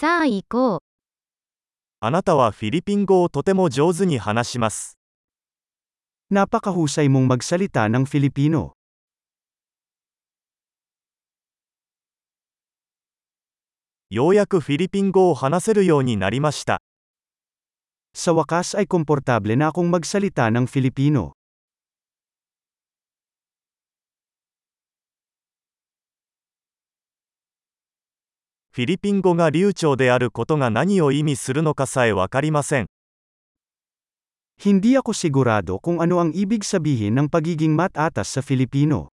さあ行こう。あなたはフィリピン語をとても上手に話します。 Napakahusay mong magsalita ng Filipino. ようやくフィリピン語を話せるようになりました。 Sa wakas ay komportable na akong magsalita ng Filipino. フィリピン語が流暢であることが何を意味するのかさえわかりません。 Hindi ako sigurado kung ano ang ibig sabihin ng pagiging matatas sa Filipino.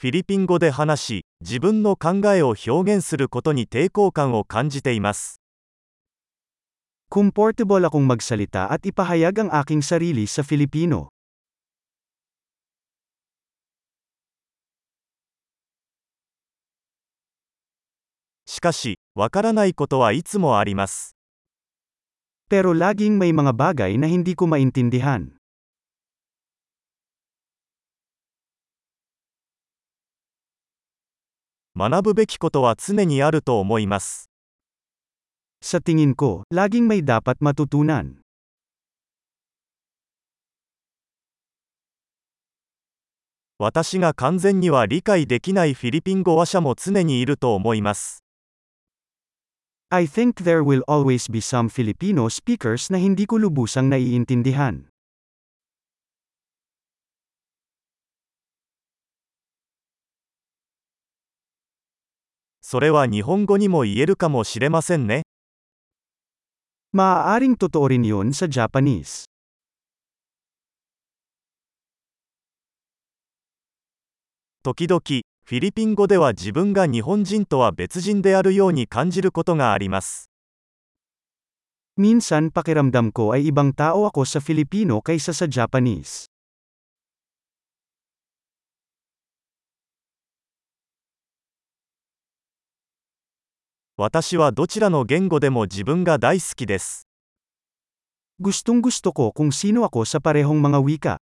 フィリピン語で話し、自分の考えを表現することに抵抗感を感じています。 Comfortable akong magsalita at ipahayag ang aking sarili sa Filipino. かし、わからないことはいつもあります。Pero laging may mga bagay na hindi ko maintindihan. 学ぶべきことは常にあると思います。Sa tingin ko, laging may dapat matutunan. 私が完全には理解できないフィリピン語話者も常にいると思います。I think there will always be some Filipino speakers na hindi ko lubusang naiintindihan. Maaaring totoo rin yun sa Japanese. Tokidoki, フィリピン語では自分が日本人とは別人であるように感じることがあります。Minsan pakiramdam ko ay ibang tao ako sa Filipino kaysa sa Japanese. 私はどちらの言語でも自分が大好きです。Gustong gusto ko kung sino ako sa parehong mga wika.